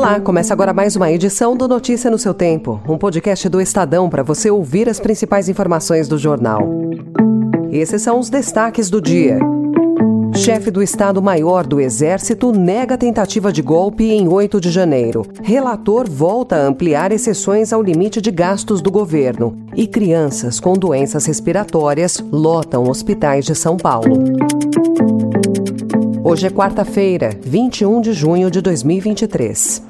Olá, começa agora mais uma edição do Notícia no seu Tempo, um podcast do Estadão para você ouvir as principais informações do jornal. Esses são os destaques do dia. Chefe do Estado-Maior do Exército nega tentativa de golpe em 8 de janeiro. Relator volta a ampliar exceções ao limite de gastos do governo. E crianças com doenças respiratórias lotam hospitais de São Paulo. Hoje é quarta-feira, 21 de junho de 2023.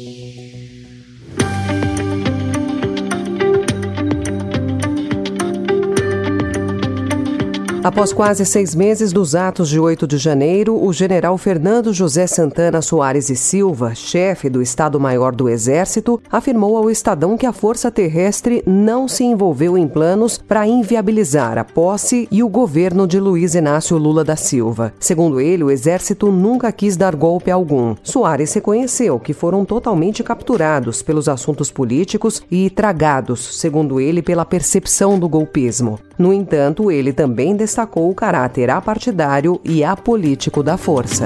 Após quase seis meses dos atos de 8 de janeiro, o general Fernando José Santana Soares e Silva, chefe do Estado-Maior do Exército, afirmou ao Estadão que a Força Terrestre não se envolveu em planos para inviabilizar a posse e o governo de Luiz Inácio Lula da Silva. Segundo ele, o Exército nunca quis dar golpe algum. Soares reconheceu que foram totalmente capturados pelos assuntos políticos e tragados, segundo ele, pela percepção do golpismo. No entanto, ele também destacou o caráter apartidário e apolítico da força.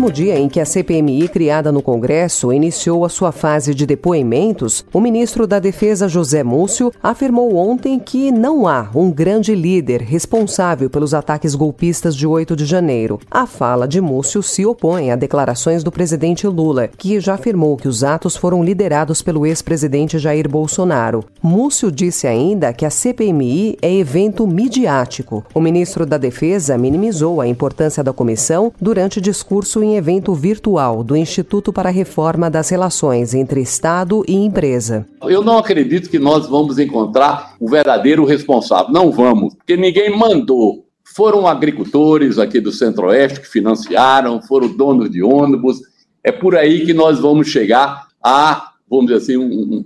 Mesmo dia em que a CPMI, criada no Congresso, iniciou a sua fase de depoimentos, o ministro da Defesa, José Múcio, afirmou ontem que não há um grande líder responsável pelos ataques golpistas de 8 de janeiro. A fala de Múcio se opõe a declarações do presidente Lula, que já afirmou que os atos foram liderados pelo ex-presidente Jair Bolsonaro. Múcio disse ainda que a CPMI é evento midiático. O ministro da Defesa minimizou a importância da comissão durante discurso em evento virtual do Instituto para a Reforma das Relações entre Estado e Empresa. Eu não acredito que nós vamos encontrar o verdadeiro responsável. Não vamos, porque ninguém mandou. Foram agricultores aqui do Centro-Oeste que financiaram, foram donos de ônibus. É por aí que nós vamos chegar a, vamos dizer assim, um,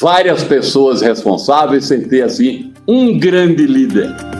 várias pessoas responsáveis sem ter assim um grande líder.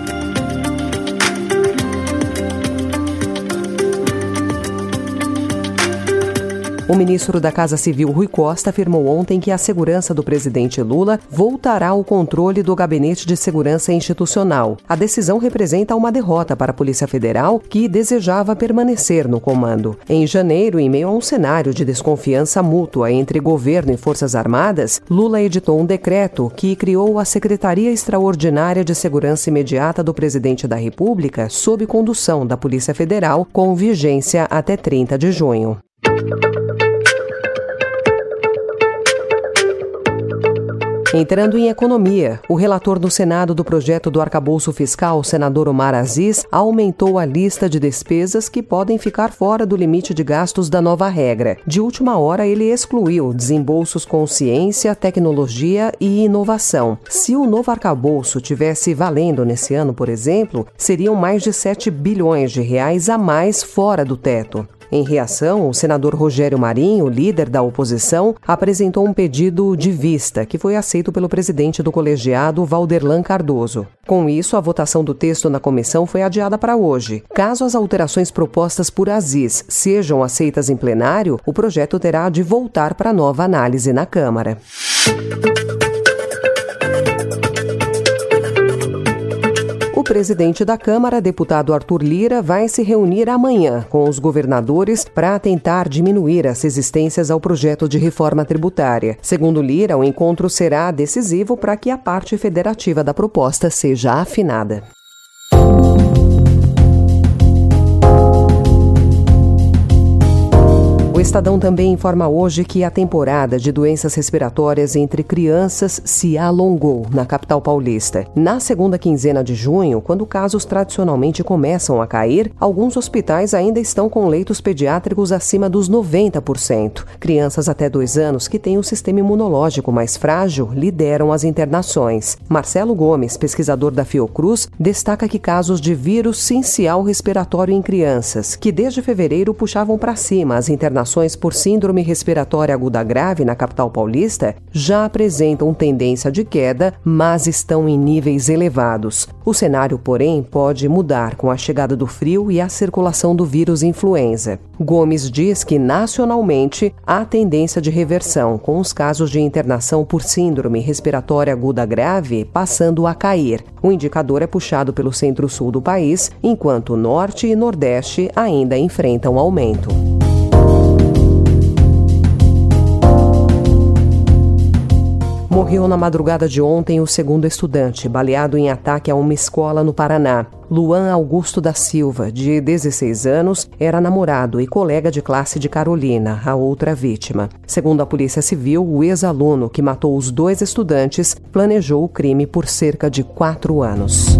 O ministro da Casa Civil, Rui Costa, afirmou ontem que a segurança do presidente Lula voltará ao controle do Gabinete de Segurança Institucional. A decisão representa uma derrota para a Polícia Federal, que desejava permanecer no comando. Em janeiro, em meio a um cenário de desconfiança mútua entre governo e Forças Armadas, Lula editou um decreto que criou a Secretaria Extraordinária de Segurança Imediata do Presidente da República, sob condução da Polícia Federal, com vigência até 30 de junho. Entrando em economia, o relator do Senado do projeto do arcabouço fiscal, senador Omar Aziz, aumentou a lista de despesas que podem ficar fora do limite de gastos da nova regra. De última hora, ele excluiu desembolsos com ciência, tecnologia e inovação. Se o novo arcabouço tivesse valendo nesse ano, por exemplo, seriam mais de 7 bilhões de reais a mais fora do teto. Em reação, o senador Rogério Marinho, líder da oposição, apresentou um pedido de vista que foi aceito pelo presidente do colegiado, Valderlan Cardoso. Com isso, a votação do texto na comissão foi adiada para hoje. Caso as alterações propostas por Aziz sejam aceitas em plenário, o projeto terá de voltar para nova análise na Câmara. O presidente da Câmara, deputado Arthur Lira, vai se reunir amanhã com os governadores para tentar diminuir as resistências ao projeto de reforma tributária. Segundo Lira, o encontro será decisivo para que a parte federativa da proposta seja afinada. Estadão também informa hoje que a temporada de doenças respiratórias entre crianças se alongou na capital paulista. Na segunda quinzena de junho, quando casos tradicionalmente começam a cair, alguns hospitais ainda estão com leitos pediátricos acima dos 90%. Crianças até dois anos que têm o sistema imunológico mais frágil lideram as internações. Marcelo Gomes, pesquisador da Fiocruz, destaca que casos de vírus sincial respiratório em crianças, que desde fevereiro puxavam para cima as internações internações por síndrome respiratória aguda grave na capital paulista já apresentam tendência de queda, mas estão em níveis elevados. O cenário, porém, pode mudar com a chegada do frio e a circulação do vírus influenza. Gomes diz que nacionalmente há tendência de reversão, com os casos de internação por síndrome respiratória aguda grave passando a cair. O indicador é puxado pelo centro-sul do país, enquanto norte e nordeste ainda enfrentam aumento. Morreu na madrugada de ontem o segundo estudante, baleado em ataque a uma escola no Paraná. Luan Augusto da Silva, de 16 anos, era namorado e colega de classe de Carolina, a outra vítima. Segundo a Polícia Civil, o ex-aluno que matou os dois estudantes planejou o crime por cerca de quatro anos.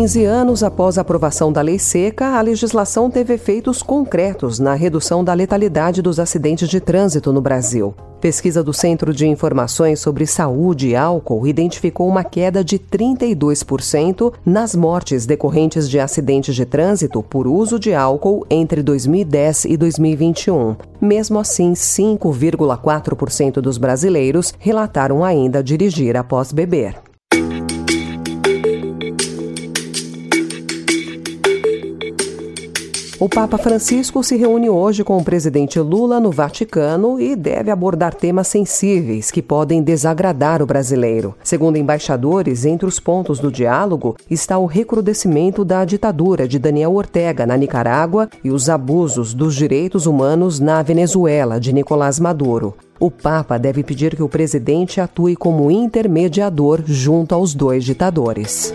15 anos após a aprovação da lei seca, a legislação teve efeitos concretos na redução da letalidade dos acidentes de trânsito no Brasil. Pesquisa do Centro de Informações sobre Saúde e Álcool identificou uma queda de 32% nas mortes decorrentes de acidentes de trânsito por uso de álcool entre 2010 e 2021. Mesmo assim, 5,4% dos brasileiros relataram ainda dirigir após beber. O Papa Francisco se reúne hoje com o presidente Lula no Vaticano e deve abordar temas sensíveis que podem desagradar o brasileiro. Segundo embaixadores, entre os pontos do diálogo está o recrudescimento da ditadura de Daniel Ortega na Nicarágua e os abusos dos direitos humanos na Venezuela de Nicolás Maduro. O Papa deve pedir que o presidente atue como intermediador junto aos dois ditadores.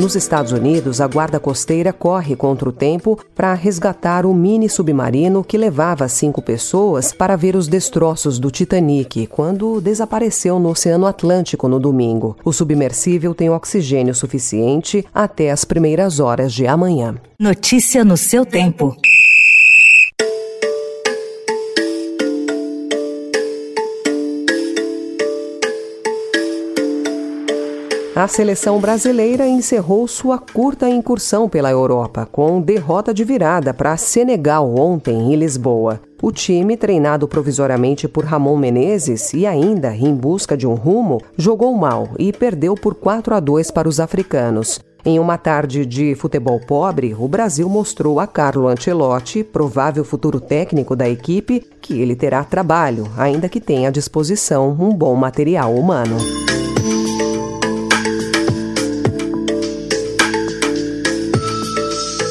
Nos Estados Unidos, a Guarda Costeira corre contra o tempo para resgatar o mini submarino que levava cinco pessoas para ver os destroços do Titanic quando desapareceu no Oceano Atlântico no domingo. O submersível tem oxigênio suficiente até as primeiras horas de amanhã. Notícia no seu tempo. A seleção brasileira encerrou sua curta incursão pela Europa, com derrota de virada para Senegal ontem em Lisboa. O time, treinado provisoriamente por Ramon Menezes e ainda em busca de um rumo, jogou mal e perdeu por 4 a 2 para os africanos. Em uma tarde de futebol pobre, o Brasil mostrou a Carlo Ancelotti, provável futuro técnico da equipe, que ele terá trabalho, ainda que tenha à disposição um bom material humano.